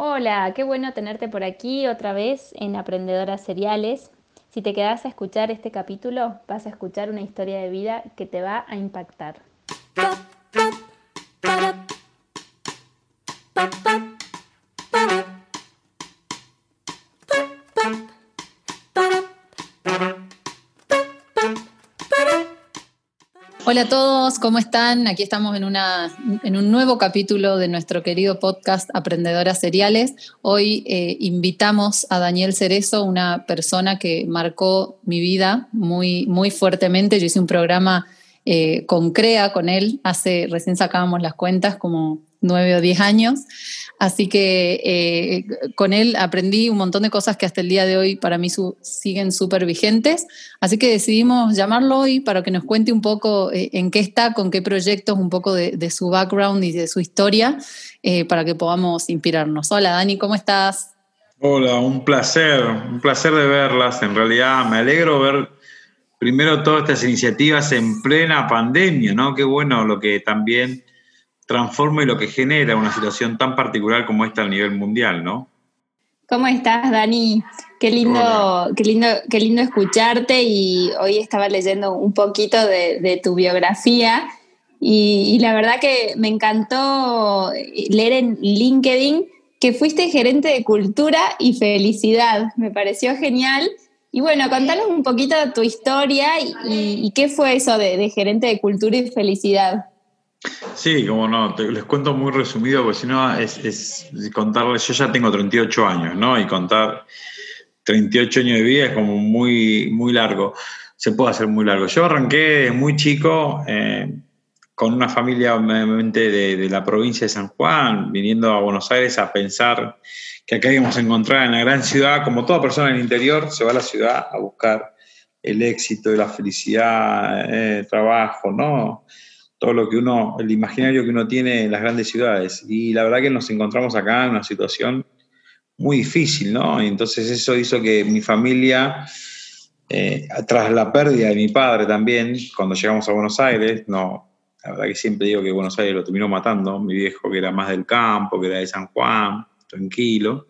Hola, qué bueno tenerte por aquí otra vez en Aprendedoras Seriales. Si te quedas a escuchar este capítulo, vas a escuchar una historia de vida que te va a impactar. Hola a todos, ¿cómo están? Aquí estamos en, una, en un nuevo capítulo de nuestro querido podcast Aprendedoras Seriales. Hoy eh, invitamos a Daniel Cerezo, una persona que marcó mi vida muy, muy fuertemente. Yo hice un programa eh, con CREA con él, hace, recién sacábamos las cuentas, como nueve o diez años. Así que eh, con él aprendí un montón de cosas que hasta el día de hoy para mí siguen súper vigentes. Así que decidimos llamarlo hoy para que nos cuente un poco eh, en qué está, con qué proyectos, un poco de, su background y de su historia, eh, para que podamos inspirarnos. Hola Dani, ¿cómo estás? Hola, un placer, un placer de verlas. En realidad me alegro ver primero todas estas iniciativas en plena pandemia, ¿no? Qué bueno lo que también transforma y lo que genera una situación tan particular como esta a nivel mundial, ¿no? ¿Cómo estás, Dani? Qué lindo, qué lindo, qué lindo escucharte y hoy estaba leyendo un poquito de, tu biografía y, la verdad que me encantó leer en LinkedIn que fuiste gerente de cultura y felicidad. Me pareció genial. Y bueno, contanos un poquito de tu historia y, qué fue eso de gerente de cultura y felicidad. Sí, como no, les cuento muy resumido, porque si no es, es, contarles, yo ya tengo 38 años, ¿no? Y contar 38 años de vida es como muy, muy largo, se puede hacer muy largo. Yo arranqué muy chico eh, con una familia obviamente de, la provincia de San Juan, viniendo a Buenos Aires a pensar que acá íbamos a encontrar en la gran ciudad, como toda persona en el interior, se va a la ciudad a buscar el éxito, la felicidad, el trabajo, ¿no? Todo lo que uno, el imaginario que uno tiene en las grandes ciudades. Y la verdad que nos encontramos acá en una situación muy difícil, ¿no? Y entonces eso hizo que mi familia, eh, tras la pérdida de mi padre también, cuando llegamos a Buenos Aires, no, la verdad que siempre digo que Buenos Aires lo terminó matando, mi viejo que era más del campo, que era de San Juan, tranquilo.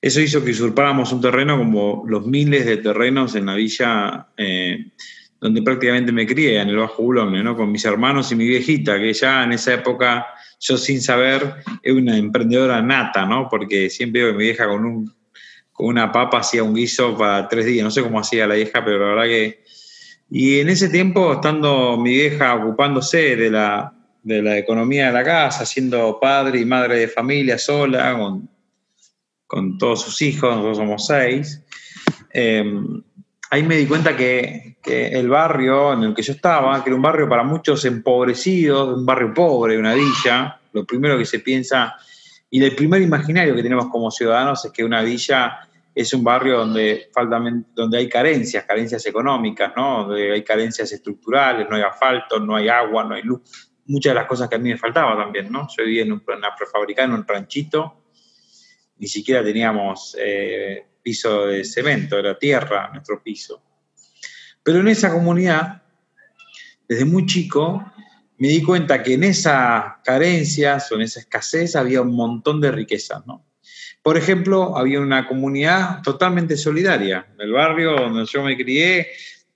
Eso hizo que usurpáramos un terreno como los miles de terrenos en la villa eh, donde prácticamente me crié, en el Bajo Boulogne, ¿no? con mis hermanos y mi viejita, que ya en esa época, yo sin saber, era una emprendedora nata, ¿no? porque siempre veo que mi vieja con, un, con una papa hacía un guiso para tres días, no sé cómo hacía la vieja, pero la verdad que... Y en ese tiempo, estando mi vieja ocupándose de la, de la economía de la casa, siendo padre y madre de familia sola, con, con todos sus hijos, nosotros somos seis, eh, ahí me di cuenta que, el barrio en el que yo estaba, que era un barrio para muchos empobrecidos, un barrio pobre, una villa, lo primero que se piensa, y el primer imaginario que tenemos como ciudadanos es que una villa es un barrio donde, donde hay carencias, carencias económicas, ¿no? donde hay carencias estructurales, no hay asfalto, no hay agua, no hay luz. Muchas de las cosas que a mí me faltaban también, ¿no? Yo vivía en una prefabricada, en un ranchito, ni siquiera teníamos eh, piso de cemento, era tierra nuestro piso. Pero en esa comunidad, desde muy chico, me di cuenta que en esas carencias o en esa escasez había un montón de riquezas, ¿no? Por ejemplo, había una comunidad totalmente solidaria. En el barrio donde yo me crié,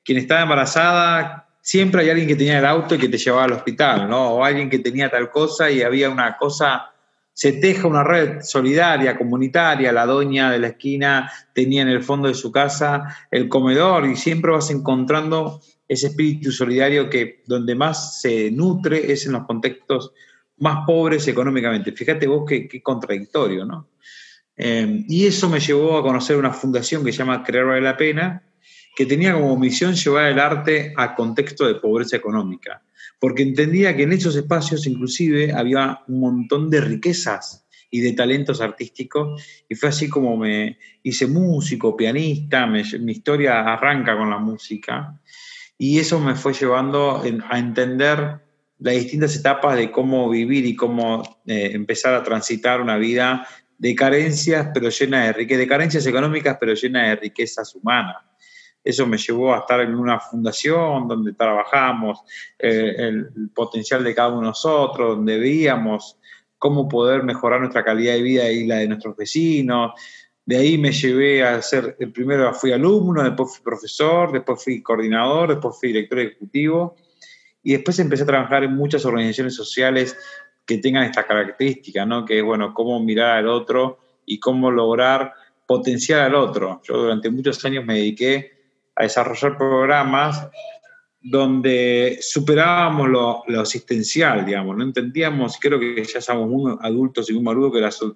quien estaba embarazada, siempre hay alguien que tenía el auto y que te llevaba al hospital, ¿no? O alguien que tenía tal cosa y había una cosa se teja una red solidaria, comunitaria, la doña de la esquina tenía en el fondo de su casa el comedor y siempre vas encontrando ese espíritu solidario que donde más se nutre es en los contextos más pobres económicamente. Fíjate vos qué, contradictorio, ¿no? Eh, y eso me llevó a conocer una fundación que se llama Crear Vale la Pena, que tenía como misión llevar el arte a contexto de pobreza económica porque entendía que en esos espacios inclusive había un montón de riquezas y de talentos artísticos, y fue así como me hice músico, pianista, mi historia arranca con la música, y eso me fue llevando a entender las distintas etapas de cómo vivir y cómo eh, empezar a transitar una vida de carencias, pero llena de riquezas, de carencias económicas, pero llena de riquezas humanas. Eso me llevó a estar en una fundación donde trabajamos eh, el potencial de cada uno de nosotros, donde veíamos cómo poder mejorar nuestra calidad de vida y la de nuestros vecinos. De ahí me llevé a ser, primero fui alumno, después fui profesor, después fui coordinador, después fui director ejecutivo y después empecé a trabajar en muchas organizaciones sociales que tengan esta característica, ¿no? Que es, bueno, cómo mirar al otro y cómo lograr potenciar al otro. Yo durante muchos años me dediqué a desarrollar programas donde superábamos lo, lo, asistencial, digamos, no entendíamos, creo que ya somos muy adultos y muy maduros, que,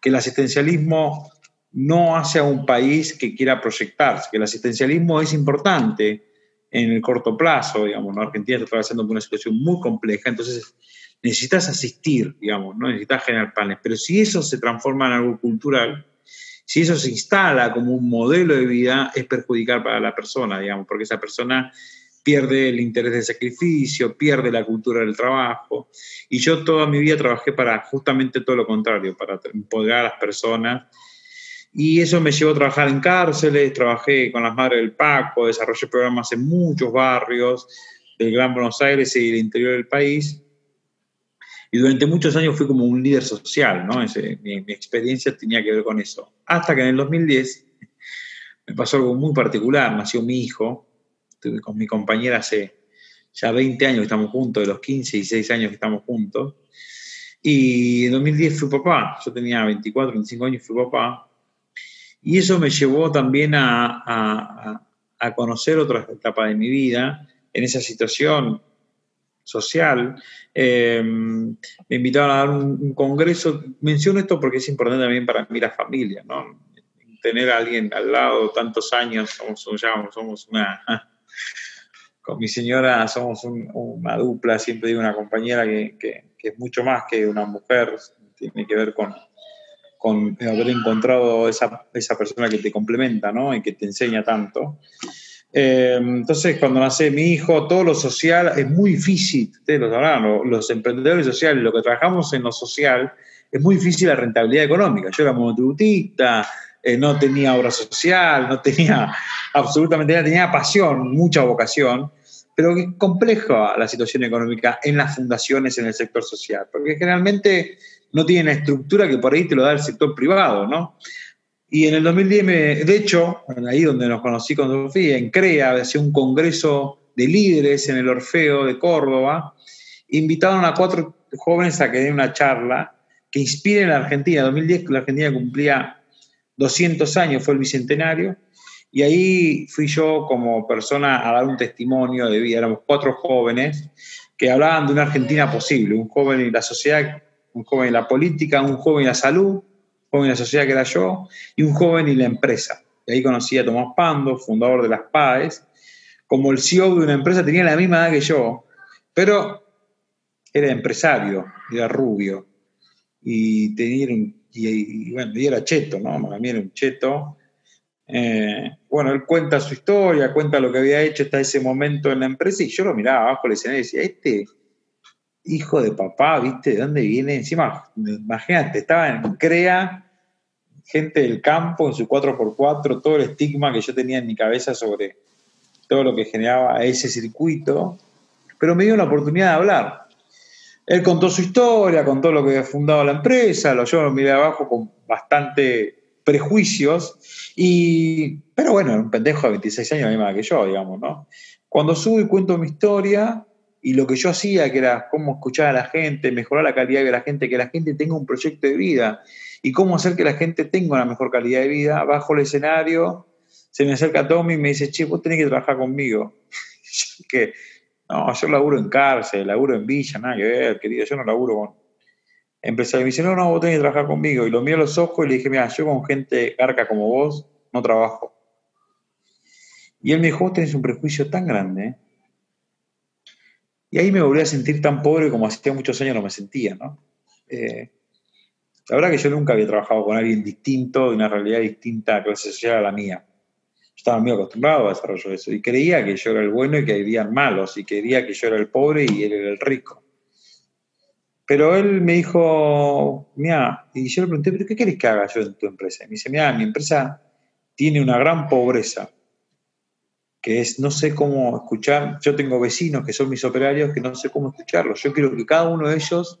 que el asistencialismo no hace a un país que quiera proyectarse, que el asistencialismo es importante en el corto plazo, digamos, ¿no? Argentina está atravesando por una situación muy compleja, entonces necesitas asistir, digamos, ¿no? necesitas generar planes, pero si eso se transforma en algo cultural, si eso se instala como un modelo de vida, es perjudicar para la persona, digamos, porque esa persona pierde el interés del sacrificio, pierde la cultura del trabajo. Y yo toda mi vida trabajé para justamente todo lo contrario, para empoderar a las personas. Y eso me llevó a trabajar en cárceles, trabajé con las madres del Paco, desarrollé programas en muchos barrios del Gran Buenos Aires y del interior del país. Y durante muchos años fui como un líder social, ¿no? mi, mi experiencia tenía que ver con eso. Hasta que en el 2010 me pasó algo muy particular, nació mi hijo, con mi compañera hace ya 20 años que estamos juntos, de los 15 y 16 años que estamos juntos. Y en 2010 fui papá, yo tenía 24, 25 años y fui papá. Y eso me llevó también a, a, a conocer otra etapa de mi vida en esa situación social. Eh, me invitaron a dar un, congreso. Menciono esto porque es importante también para mí la familia, ¿no? Tener a alguien al lado tantos años, somos, somos una con mi señora somos una dupla, siempre digo una compañera que, es mucho más que una mujer, tiene que ver con, con haber encontrado esa, esa persona que te complementa ¿no? y que te enseña tanto. Eh, entonces, cuando nace mi hijo, todo lo social es muy difícil, ustedes lo sabrán, los emprendedores sociales, lo que trabajamos en lo social, es muy difícil la rentabilidad económica. Yo era monotributista, eh, no tenía obra social, no tenía absolutamente nada, tenía pasión, mucha vocación, pero es compleja la situación económica en las fundaciones, en el sector social, porque generalmente no tienen la estructura que por ahí te lo da el sector privado, ¿no? Y en el 2010, de hecho, ahí donde nos conocí con Sofía, en CREA, hacía un congreso de líderes en el Orfeo de Córdoba, invitaron a cuatro jóvenes a que den una charla que inspiren a la Argentina. En 2010 la Argentina cumplía 200 años, fue el bicentenario, y ahí fui yo como persona a dar un testimonio de vida. Éramos cuatro jóvenes que hablaban de una Argentina posible, un joven en la sociedad, un joven en la política, un joven en la salud, joven en la sociedad que era yo, y un joven en la empresa. Y ahí conocí a Tomás Pando, fundador de las PAES, como el CEO de una empresa, tenía la misma edad que yo, pero era empresario, era rubio, y tenía un y, bueno, y era cheto, ¿no? Mí era un cheto. Eh, bueno, él cuenta su historia, cuenta lo que había hecho hasta ese momento en la empresa y yo lo miraba abajo del escenario y decía, este hijo de papá, ¿viste? ¿De dónde viene? Encima, imagínate, estaba en CREA, gente del campo en su 4x4, todo el estigma que yo tenía en mi cabeza sobre todo lo que generaba ese circuito, pero me dio la oportunidad de hablar. Él contó su historia, contó lo que había fundado la empresa, lo yo lo miré abajo con bastante prejuicios, y, pero bueno, era un pendejo de 26 años, más que yo, digamos, ¿no? Cuando subo y cuento mi historia y lo que yo hacía, que era cómo escuchar a la gente, mejorar la calidad de la gente, que la gente tenga un proyecto de vida y cómo hacer que la gente tenga una mejor calidad de vida, bajo el escenario, se me acerca Tommy y me dice, che, vos tenés que trabajar conmigo. que no, yo laburo en cárcel, laburo en villa, nada que ver, querido, yo no laburo con empresarios. Me dice, no, no, vos tenés que trabajar conmigo. Y lo miré a los ojos y le dije, mira, yo con gente carca como vos no trabajo. Y él me dijo, vos tenés un prejuicio tan grande. Y ahí me volví a sentir tan pobre como hacía muchos años no me sentía, ¿no? Eh, la verdad que yo nunca había trabajado con alguien distinto, de una realidad distinta a clase social a la mía estaba muy acostumbrado a desarrollar eso y creía que yo era el bueno y que habían malos y creía que yo era el pobre y él era el rico. Pero él me dijo, mira, y yo le pregunté, ¿pero qué querés que haga yo en tu empresa? Y me dice, mira, mi empresa tiene una gran pobreza, que es no sé cómo escuchar, yo tengo vecinos que son mis operarios que no sé cómo escucharlos, yo quiero que cada uno de ellos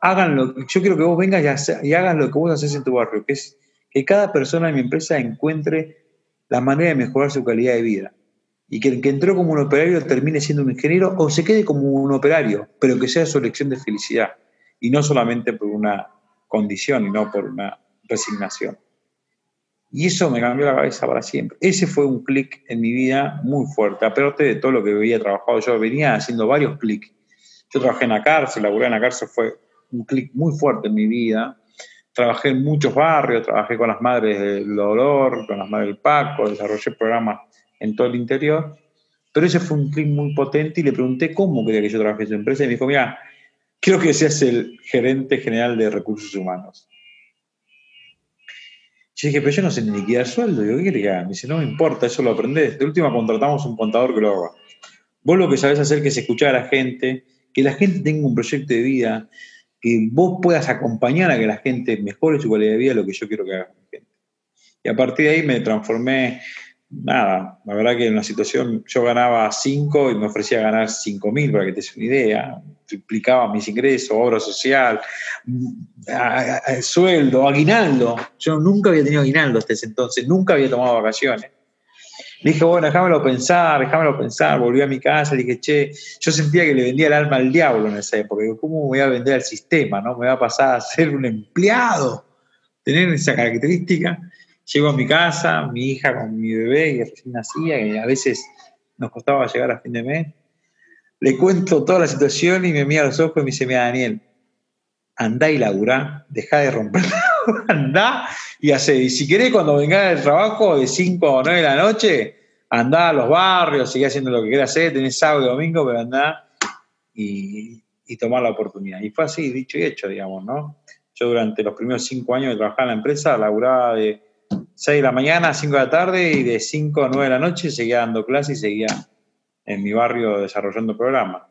háganlo, yo quiero que vos vengas y, y hagas lo que vos haces en tu barrio, que es que cada persona en mi empresa encuentre la manera de mejorar su calidad de vida. Y que el que entró como un operario termine siendo un ingeniero o se quede como un operario, pero que sea su elección de felicidad. Y no solamente por una condición y no por una resignación. Y eso me cambió la cabeza para siempre. Ese fue un clic en mi vida muy fuerte, aparte de todo lo que había trabajado. Yo venía haciendo varios clics. Yo trabajé en la cárcel, laburé en la cárcel, fue un clic muy fuerte en mi vida. Trabajé en muchos barrios, trabajé con las madres del dolor, con las madres del Paco, desarrollé programas en todo el interior. Pero ese fue un clic muy potente y le pregunté cómo quería que yo trabajase en su empresa y me dijo, mira, quiero que seas el gerente general de recursos humanos. Yo dije, pero yo no sé ni liquidar sueldo. Digo, ¿qué quiere que haga? Me dice, no me importa, eso lo aprendés. De última contratamos un contador que lo haga. Vos lo que sabés hacer es que se escuchar a la gente, que la gente tenga un proyecto de vida, que vos puedas acompañar a que la gente mejore su calidad de vida, lo que yo quiero que haga la gente. Y a partir de ahí me transformé nada, la verdad que en una situación yo ganaba 5 y me ofrecía ganar 5 mil, para que te des una idea, triplicaba mis ingresos, obra social, sueldo, aguinaldo. Yo nunca había tenido aguinaldo hasta ese entonces, nunca había tomado vacaciones. Le dije, bueno, déjamelo pensar, déjamelo pensar. Volví a mi casa, dije, che, yo sentía que le vendía el alma al diablo en esa época. Digo, ¿cómo me voy a vender al sistema? ¿No? Me va a pasar a ser un empleado, tener esa característica. Llego a mi casa, mi hija con mi bebé que recién nacía, que a veces nos costaba llegar a fin de mes. Le cuento toda la situación y me mira los ojos y me dice, mira Daniel, andá y laburá, dejá de romper, andá y hacé. Y si querés cuando venga del trabajo de 5 o 9 de la noche, andá a los barrios, sigue haciendo lo que quieras hacer, tenés sábado y domingo, pero andá y, y tomar la oportunidad. Y fue así, dicho y hecho, digamos, ¿no? Yo durante los primeros 5 años de trabajar en la empresa, laburaba de 6 de la mañana a 5 de la tarde y de 5 a 9 de la noche seguía dando clases y seguía en mi barrio desarrollando programas.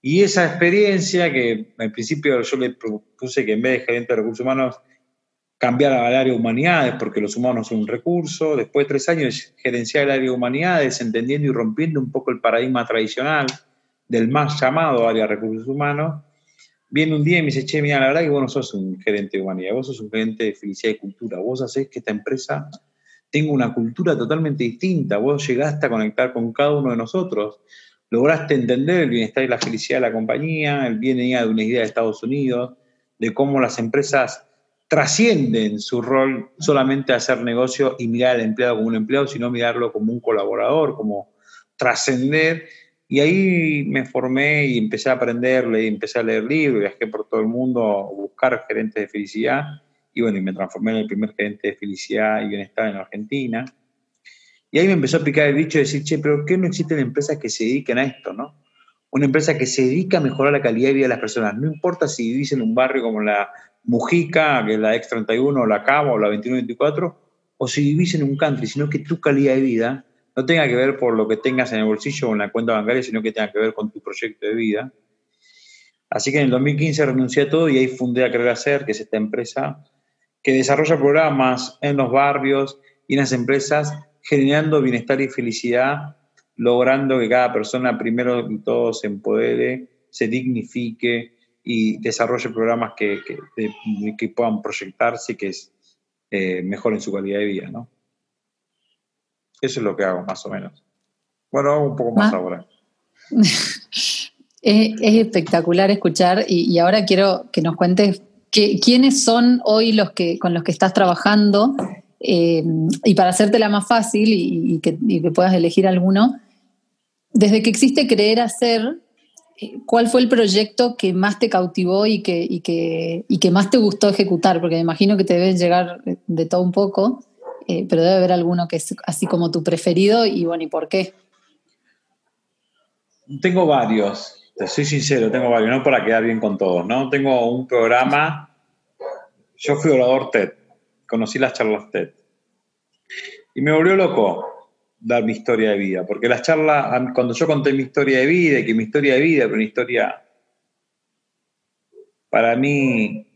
Y esa experiencia que al principio yo le propuse que en vez de gerente de recursos humanos cambiara al área de humanidades porque los humanos son un recurso, después de tres años gerenciar el área de humanidades, entendiendo y rompiendo un poco el paradigma tradicional del más llamado área de recursos humanos, viene un día y me dice, che, mira, la verdad que vos no sos un gerente de humanidad, vos sos un gerente de felicidad y cultura, vos hacés que esta empresa tenga una cultura totalmente distinta, vos llegaste a conectar con cada uno de nosotros, lograste entender el bienestar y la felicidad de la compañía, el bienestar de una idea de Estados Unidos, de cómo las empresas trascienden su rol solamente a hacer negocio y mirar al empleado como un empleado, sino mirarlo como un colaborador, como trascender y ahí me formé y empecé a aprender, y empecé a leer libros, viajé por todo el mundo a buscar gerentes de felicidad. Y bueno, y me transformé en el primer gerente de felicidad y bienestar en Argentina. Y ahí me empezó a picar el bicho de decir, che, pero ¿por qué no existen empresas que se dediquen a esto, no? Una empresa que se dedica a mejorar la calidad de vida de las personas. No importa si vivís en un barrio como la Mujica, que es la X31, o la Cabo, o la 2124, o si vivís en un country, sino que tu calidad de vida no tenga que ver por lo que tengas en el bolsillo o en la cuenta bancaria, sino que tenga que ver con tu proyecto de vida. Así que en el 2015 renuncié a todo y ahí fundé a Querer Hacer, que es esta empresa que desarrolla programas en los barrios y en las empresas, generando bienestar y felicidad, logrando que cada persona primero y todo se empodere, se dignifique y desarrolle programas que, que, puedan proyectarse y que eh, mejoren su calidad de vida, ¿no? Eso es lo que hago, más o menos. Bueno, hago un poco más ahora. es, espectacular escuchar y, ahora quiero que nos cuentes quiénes son hoy los que con los que estás trabajando eh, y para hacértela más fácil y, que, puedas elegir alguno. Desde que existe Creer Hacer, eh, ¿cuál fue el proyecto que más te cautivó y que, que, y que más te gustó ejecutar? Porque me imagino que te deben llegar de todo un poco. Eh, pero debe haber alguno que es así como tu preferido y bueno, ¿y por qué? Tengo varios, te soy sincero, tengo varios, no para quedar bien con todos, ¿no? Tengo un programa, yo fui orador TED, conocí las charlas TED y me volvió loco dar mi historia de vida, porque las charlas, cuando yo conté mi historia de vida, y que mi historia de vida, pero una historia, para mí,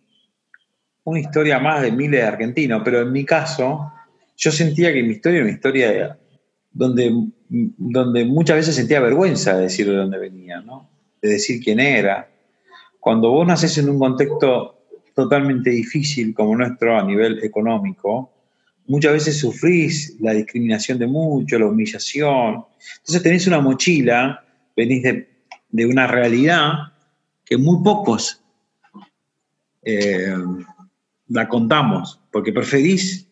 una historia más de miles de argentinos, pero en mi caso, yo sentía que mi historia era una historia donde, donde muchas veces sentía vergüenza de decir de dónde venía, ¿no? de decir quién era. cuando vos naces en un contexto totalmente difícil como nuestro a nivel económico, muchas veces sufrís la discriminación de muchos, la humillación. Entonces tenés una mochila, venís de, una realidad que muy pocos eh, la contamos, porque preferís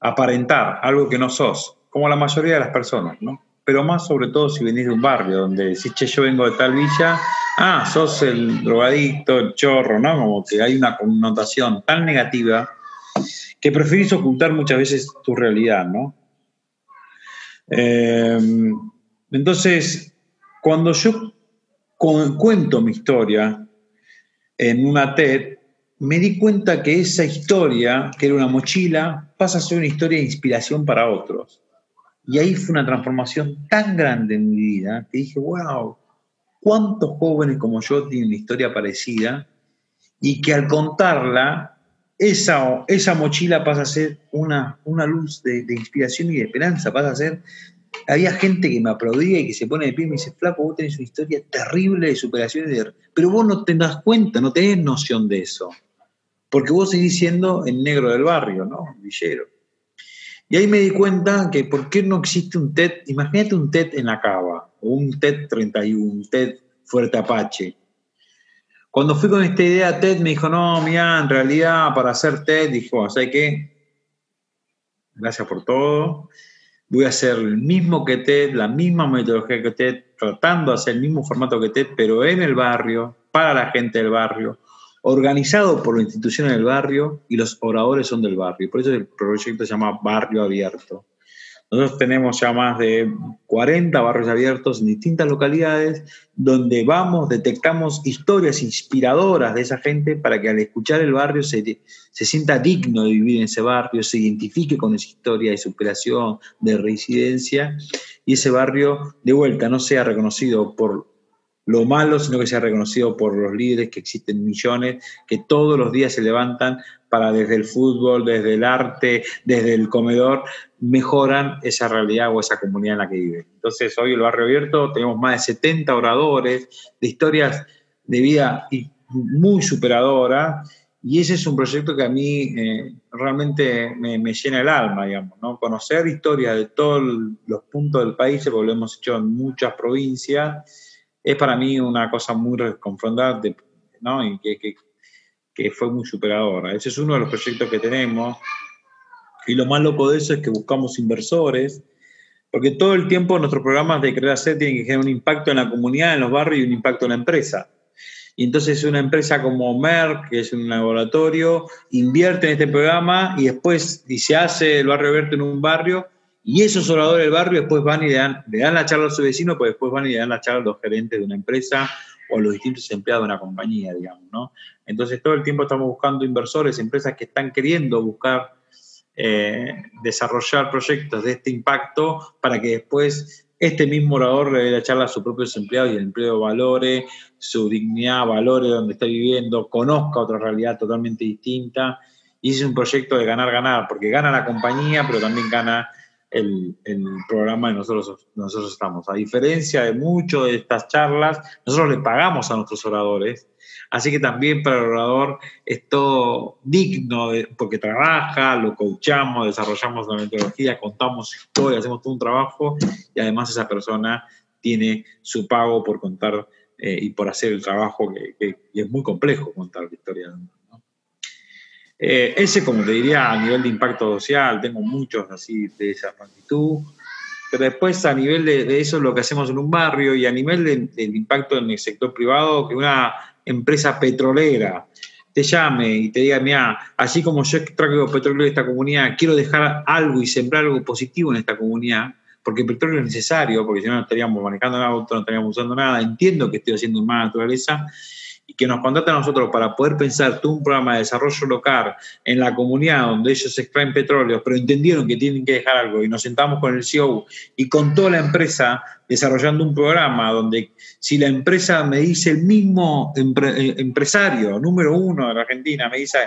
aparentar algo que no sos, como la mayoría de las personas, ¿no? Pero más sobre todo si venís de un barrio donde decís, che, yo vengo de tal villa, ah, sos el drogadicto, el chorro, ¿no? Como que hay una connotación tan negativa que preferís ocultar muchas veces tu realidad, ¿no? Eh, entonces, cuando yo cuento mi historia en una TED, me di cuenta que esa historia, que era una mochila, pasa a ser una historia de inspiración para otros. Y ahí fue una transformación tan grande en mi vida que dije, wow, ¿cuántos jóvenes como yo tienen una historia parecida? Y que al contarla esa, esa mochila pasa a ser una, una luz de, inspiración y de esperanza, pasa a ser... Había gente que me aplaudía y que se pone de pie y me dice, flaco, vos tenés una historia terrible de superación, pero vos no te das cuenta, no tenés noción de eso, porque vos seguís siendo el negro del barrio, ¿no? Villero. Y ahí me di cuenta que por qué no existe un TED, imagínate un TED en la cava, o un TED 31, un TED Fuerte Apache, cuando fui con esta idea, TED me dijo, no, mira, en realidad para hacer TED, dijo, ¿sabes qué? Gracias por todo. Voy a hacer el mismo que TED, la misma metodología que TED, tratando de hacer el mismo formato que TED, pero en el barrio, para la gente del barrio, organizado por la institución del barrio y los oradores son del barrio. Por eso el proyecto se llama Barrio Abierto. Nosotros tenemos ya más de 40 barrios abiertos en distintas localidades donde vamos, detectamos historias inspiradoras de esa gente para que al escuchar el barrio se, se sienta digno de vivir en ese barrio, se identifique con esa historia de superación, de residencia y ese barrio de vuelta no sea reconocido por lo malo, sino que sea reconocido por los líderes, que existen millones, que todos los días se levantan para desde el fútbol, desde el arte, desde el comedor, mejoran esa realidad o esa comunidad en la que viven. Entonces, hoy el Barrio Abierto tenemos más de 70 oradores de historias de vida muy superadoras y ese es un proyecto que a mí eh, realmente me, llena el alma, digamos, ¿no? Conocer historias de todos los puntos del país, porque lo hemos hecho en muchas provincias, es para mí una cosa muy confrontante, ¿no? Y que, que, fue muy superadora. Ese es uno de los proyectos que tenemos. Y lo más loco de eso es que buscamos inversores, porque todo el tiempo nuestros programas de Crear C tienen que generar un impacto en la comunidad, en los barrios y un impacto en la empresa. Y entonces una empresa como Merck, que es un laboratorio, invierte en este programa y después y se hace el barrio abierto en un barrio y esos oradores del barrio después van y le dan, le dan la charla a su vecino, pues después van y le dan la charla a los gerentes de una empresa o los distintos empleados de una compañía, digamos, ¿no? Entonces todo el tiempo estamos buscando inversores, empresas que están queriendo buscar eh, desarrollar proyectos de este impacto para que después este mismo orador le dé la charla a sus propios empleados y el empleo valore su dignidad, valore donde está viviendo, conozca otra realidad totalmente distinta. Y es un proyecto de ganar-ganar, porque gana la compañía, pero también gana el, programa de nosotros, nosotros estamos. A diferencia de muchas de estas charlas, nosotros le pagamos a nuestros oradores, así que también para el orador es todo digno porque trabaja, lo coachamos, desarrollamos la metodología, contamos historias, hacemos todo un trabajo y además esa persona tiene su pago por contar eh, y por hacer el trabajo que, que, es muy complejo contar la historia eh, ese, como te diría, a nivel de impacto social, tengo muchos así de esa magnitud. Pero después, a nivel de, eso, lo que hacemos en un barrio y a nivel del impacto en el sector privado, que una empresa petrolera te llame y te diga, mira, así como yo traigo petróleo de esta comunidad, quiero dejar algo y sembrar algo positivo en esta comunidad, porque el petróleo es necesario, porque si no, no estaríamos manejando auto, no estaríamos usando nada. Entiendo que estoy haciendo más naturaleza y que nos contratan a nosotros para poder pensar todo un programa de desarrollo local en la comunidad donde ellos extraen petróleo, pero entendieron que tienen que dejar algo y nos sentamos con el CEO y con toda la empresa desarrollando un programa donde si la empresa me dice el mismo eh, empresario número uno de la Argentina, me dice,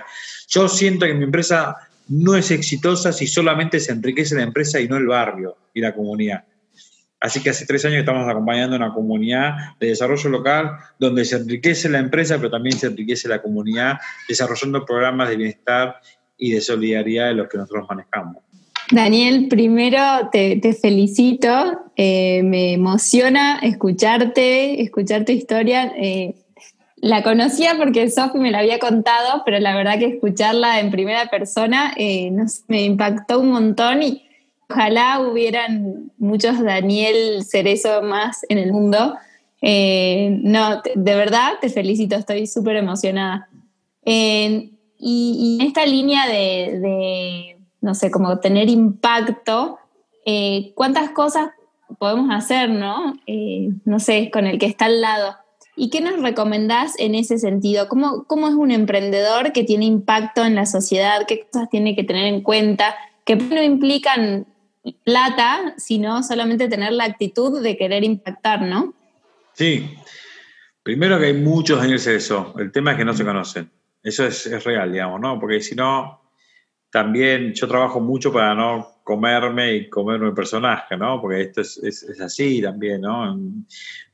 yo siento que mi empresa no es exitosa si solamente se enriquece la empresa y no el barrio y la comunidad. Así que hace tres años estamos acompañando una comunidad de desarrollo local donde se enriquece la empresa, pero también se enriquece la comunidad, desarrollando programas de bienestar y de solidaridad de los que nosotros manejamos. Daniel, primero te, felicito, eh, me emociona escucharte, escuchar tu historia. Eh, la conocía porque Sofi me la había contado, pero la verdad que escucharla en primera persona eh, me impactó un montón y ojalá hubieran muchos Daniel Cerezo más en el mundo. Eh, no, de verdad te felicito, estoy súper emocionada. y, en esta línea de, no sé, como tener impacto, eh, ¿cuántas cosas podemos hacer, no? no sé, con el que está al lado. ¿Y qué nos recomendás en ese sentido? ¿Cómo, ¿Cómo es un emprendedor que tiene impacto en la sociedad? ¿Qué cosas tiene que tener en cuenta? Que no implican plata, sino solamente tener la actitud de querer impactar, ¿no? Sí. Primero que hay muchos en ese eso. El tema es que no se conocen. Eso es, es real, digamos, ¿no? Porque si no, también yo trabajo mucho para no comerme y comerme el personaje, ¿no? Porque esto es, es, así también, ¿no?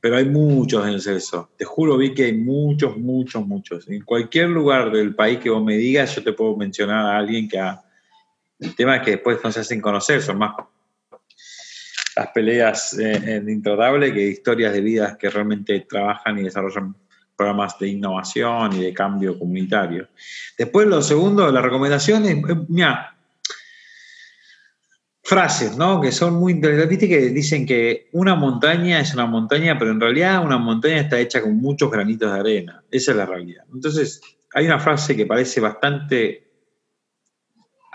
Pero hay muchos en el sexo. Te juro, vi que hay muchos, muchos, muchos. En cualquier lugar del país que vos me digas, yo te puedo mencionar a alguien que ha... El tema es que después no se hacen conocer, son más las peleas eh, en intratable que historias de vidas que realmente trabajan y desarrollan programas de innovación y de cambio comunitario. Después, lo segundo, la recomendación es, mira, frases, ¿no? Que son muy interesantes. Viste que dicen que una montaña es una montaña, pero en realidad una montaña está hecha con muchos granitos de arena. Esa es la realidad. Entonces, hay una frase que parece bastante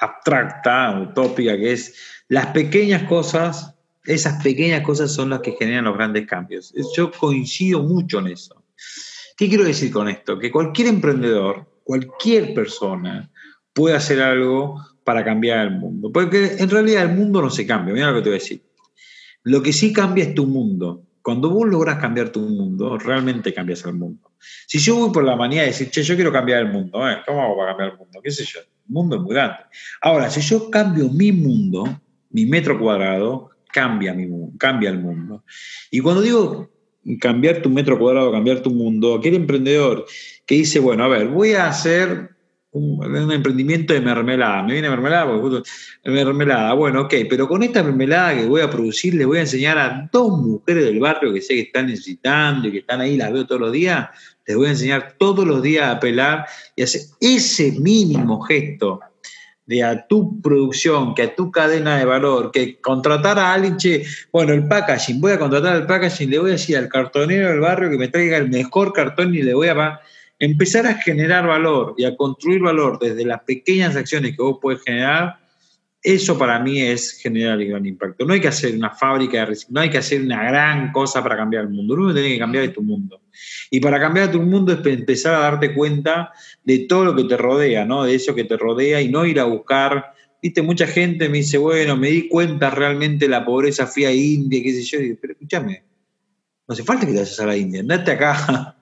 abstracta, utópica, que es las pequeñas cosas, esas pequeñas cosas son las que generan los grandes cambios. Yo coincido mucho en eso. ¿Qué quiero decir con esto? Que cualquier emprendedor, cualquier persona puede hacer algo para cambiar el mundo. Porque en realidad el mundo no se cambia, mira lo que te voy a decir. Lo que sí cambia es tu mundo. Cuando vos logras cambiar tu mundo, realmente cambias el mundo. Si yo voy por la manía de decir, che, yo quiero cambiar el mundo, ¿eh? ¿cómo hago para cambiar el mundo? ¿Qué sé yo? Mundo es muy grande. Ahora, si yo cambio mi mundo, mi metro cuadrado, cambia, mi, cambia el mundo. Y cuando digo cambiar tu metro cuadrado, cambiar tu mundo, aquel emprendedor que dice, bueno, a ver, voy a hacer un, emprendimiento de mermelada. Me viene mermelada porque mermelada. Bueno, ok, pero con esta mermelada que voy a producir, le voy a enseñar a dos mujeres del barrio que sé que están necesitando y que están ahí, las veo todos los días, les voy a enseñar todos los días a pelar y hacer ese mínimo gesto de a tu producción, que a tu cadena de valor, que contratar a alguien, che, bueno, el packaging, voy a contratar al packaging, le voy a decir al cartonero del barrio que me traiga el mejor cartón y le voy a empezar a generar valor y a construir valor desde las pequeñas acciones que vos puedes generar, eso para mí es generar el gran impacto. No hay que hacer una fábrica de no hay que hacer una gran cosa para cambiar el mundo. Lo único que tiene que cambiar es tu mundo. Y para cambiar tu mundo es empezar a darte cuenta de todo lo que te rodea, ¿no? De eso que te rodea y no ir a buscar. Viste, mucha gente me dice, bueno, me di cuenta realmente la pobreza, fui a India, qué sé yo. pero escúchame, no hace falta que te vayas a la India, andate acá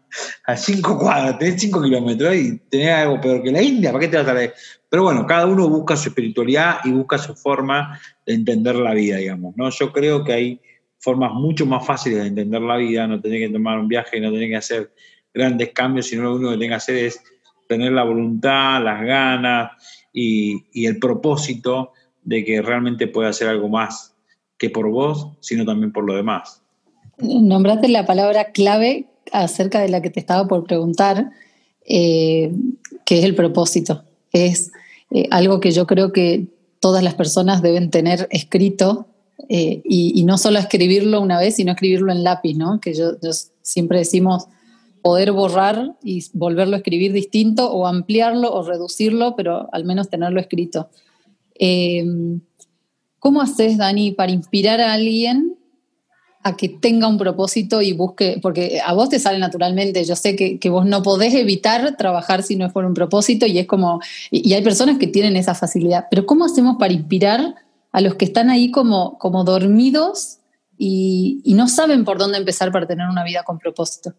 a cinco cuadras, tenés cinco kilómetros y tenés algo peor que la India, ¿para qué te vas a traer? Pero bueno, cada uno busca su espiritualidad y busca su forma de entender la vida, digamos, ¿no? Yo creo que hay formas mucho más fáciles de entender la vida, no tener que tomar un viaje, no tener que hacer grandes cambios, sino lo único que tenés que hacer es tener la voluntad, las ganas y, y el propósito de que realmente pueda hacer algo más que por vos, sino también por lo demás. Nombraste la palabra clave acerca de la que te estaba por preguntar, eh, que es el propósito. Es eh, algo que yo creo que todas las personas deben tener escrito eh, y, no solo escribirlo una vez, sino escribirlo en lápiz, ¿no? Que yo, siempre decimos poder borrar y volverlo a escribir distinto o ampliarlo o reducirlo, pero al menos tenerlo escrito. ¿Cómo haces, Dani, para inspirar a alguien a que tenga un propósito y busque, porque a vos te sale naturalmente, yo sé que, vos no podés evitar trabajar si no es por un propósito y es como, y, hay personas que tienen esa facilidad, pero ¿cómo hacemos para inspirar a los que están ahí como, como dormidos y, no saben por dónde empezar para tener una vida con propósito?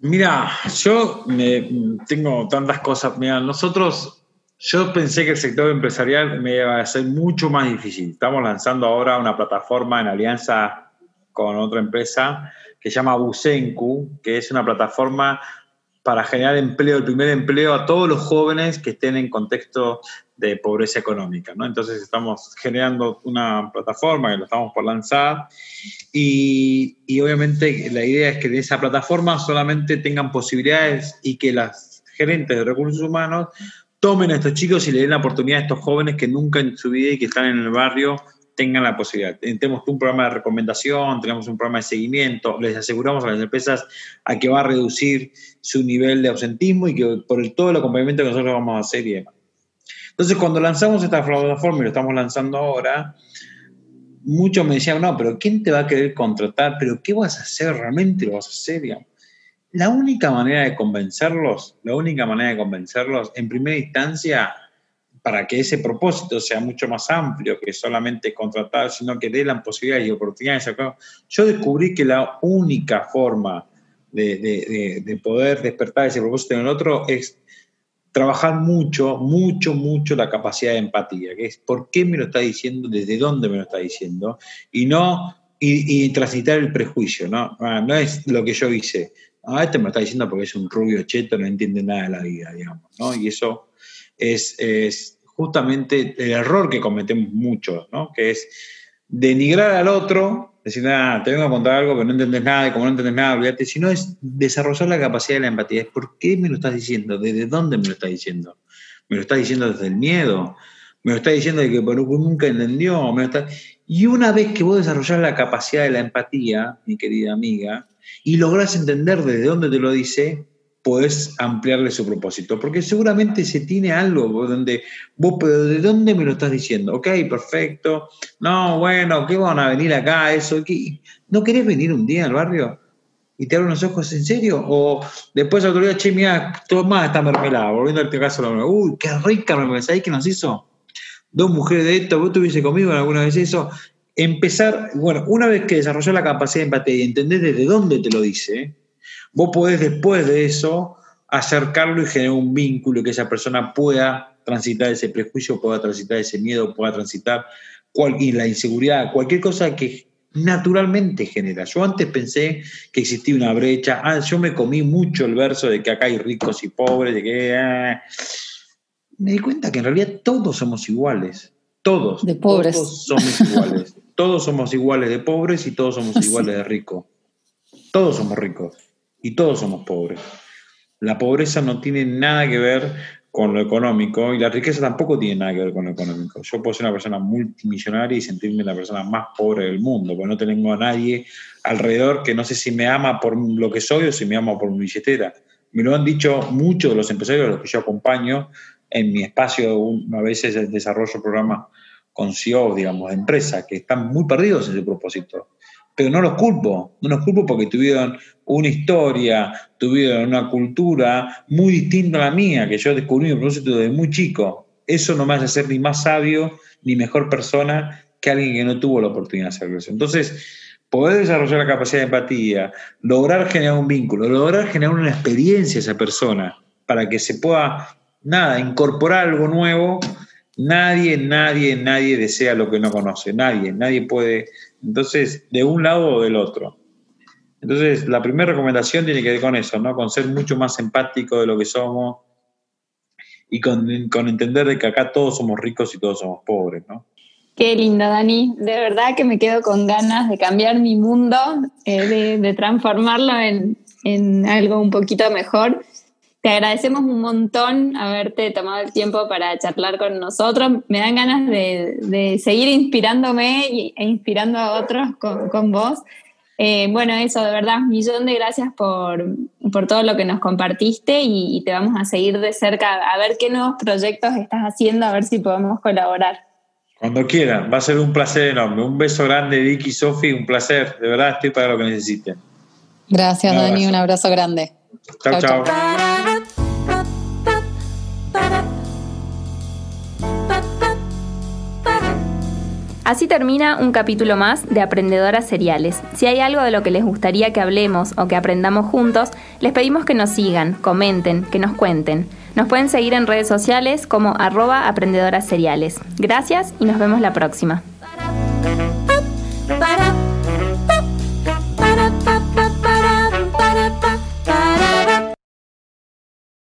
Mira, yo me, tengo tantas cosas, mira, nosotros yo pensé que el sector empresarial me iba a ser mucho más difícil. Estamos lanzando ahora una plataforma en alianza con otra empresa que se llama Busenku, que es una plataforma para generar empleo, el primer empleo a todos los jóvenes que estén en contexto de pobreza económica. ¿no? Entonces estamos generando una plataforma que lo estamos por lanzar y, y, obviamente la idea es que de esa plataforma solamente tengan posibilidades y que las gerentes de recursos humanos tomen a estos chicos y le den la oportunidad a estos jóvenes que nunca en su vida y que están en el barrio tengan la posibilidad. Tenemos un programa de recomendación, tenemos un programa de seguimiento, les aseguramos a las empresas a que va a reducir su nivel de ausentismo y que por el, todo el acompañamiento que nosotros vamos a hacer y demás. Entonces, cuando lanzamos esta plataforma y lo estamos lanzando ahora, muchos me decían, no, pero ¿quién te va a querer contratar? ¿Pero qué vas a hacer? ¿Realmente lo vas a hacer? La única manera de convencerlos, la única manera de convencerlos, en primera instancia, para que ese propósito sea mucho más amplio que solamente contratar, sino que dé la posibilidades y oportunidades. Yo descubrí que la única forma de, poder despertar ese propósito en el otro es trabajar mucho, mucho, mucho la capacidad de empatía, que es por qué me lo está diciendo, desde dónde me lo está diciendo, y no y, transitar el prejuicio, ¿no? Ah, no es lo que yo hice. Ah, este me lo está diciendo porque es un rubio cheto, no entiende nada de la vida, digamos, ¿no? Y eso es, justamente el error que cometemos muchos, ¿no? que es denigrar al otro, decir, ah, te vengo a contar algo, pero no entendés nada, y como no entendés nada, olvídate, sino es desarrollar la capacidad de la empatía. Es por qué me lo estás diciendo, desde dónde me lo estás diciendo. Me lo estás diciendo desde el miedo, me lo estás diciendo de que nunca entendió, me Y una vez que vos desarrollás la capacidad de la empatía, mi querida amiga, y lográs entender desde dónde te lo dice, puedes ampliarle su propósito. Porque seguramente se tiene algo donde vos, pero ¿de dónde me lo estás diciendo? Ok, perfecto. No, bueno, ¿qué van a venir acá? Eso, ¿No querés venir un día al barrio? ¿Y te abren los ojos en serio? O después otro día, che, mira, toma esta mermelada, volviendo al caso, uy, qué rica mermelada, ¿sabés qué nos hizo? Dos mujeres de esto, vos tuviese conmigo alguna vez eso. Empezar, bueno, una vez que desarrolló la capacidad de empatía y entendés desde dónde te lo dice, Vos podés después de eso acercarlo y generar un vínculo que esa persona pueda transitar ese prejuicio, pueda transitar ese miedo, pueda transitar cualquier, la inseguridad, cualquier cosa que naturalmente genera. Yo antes pensé que existía una brecha, ah, yo me comí mucho el verso de que acá hay ricos y pobres, de que... Ah". Me di cuenta que en realidad todos somos iguales, todos. De pobres. Todos somos iguales. todos somos iguales de pobres y todos somos iguales de ricos. Todos somos ricos y todos somos pobres. La pobreza no tiene nada que ver con lo económico y la riqueza tampoco tiene nada que ver con lo económico. Yo puedo ser una persona multimillonaria y sentirme la persona más pobre del mundo, porque no tengo a nadie alrededor que no sé si me ama por lo que soy o si me ama por mi billetera. Me lo han dicho muchos de los empresarios a los que yo acompaño en mi espacio, a veces desarrollo programas con CEOs, digamos, de empresas, que están muy perdidos en ese propósito pero no los culpo, no los culpo porque tuvieron una historia, tuvieron una cultura muy distinta a la mía, que yo descubrí mi propósito desde muy chico. Eso no me hace ser ni más sabio ni mejor persona que alguien que no tuvo la oportunidad de hacerlo. Entonces, poder desarrollar la capacidad de empatía, lograr generar un vínculo, lograr generar una experiencia a esa persona para que se pueda, nada, incorporar algo nuevo, nadie, nadie, nadie desea lo que no conoce, nadie, nadie puede entonces, de un lado o del otro. Entonces, la primera recomendación tiene que ver con eso, ¿no? Con ser mucho más empático de lo que somos y con, entender de que acá todos somos ricos y todos somos pobres, ¿no? Qué lindo, Dani. De verdad que me quedo con ganas de cambiar mi mundo, eh, de, transformarlo en, en algo un poquito mejor. Te agradecemos un montón haberte tomado el tiempo para charlar con nosotros. Me dan ganas de, seguir inspirándome e inspirando a otros con, vos. Eh, bueno, eso, de verdad, un millón de gracias por, todo lo que nos compartiste y, te vamos a seguir de cerca a ver qué nuevos proyectos estás haciendo, a ver si podemos colaborar. Cuando quieran, va a ser un placer enorme. Un beso grande, Vicky, Sofi, un placer. De verdad, estoy para lo que necesiten. Gracias, Dani, un abrazo grande. chao. chao. Así termina un capítulo más de Aprendedoras Seriales. Si hay algo de lo que les gustaría que hablemos o que aprendamos juntos, les pedimos que nos sigan, comenten, que nos cuenten. Nos pueden seguir en redes sociales como arroba aprendedoras seriales. Gracias y nos vemos la próxima.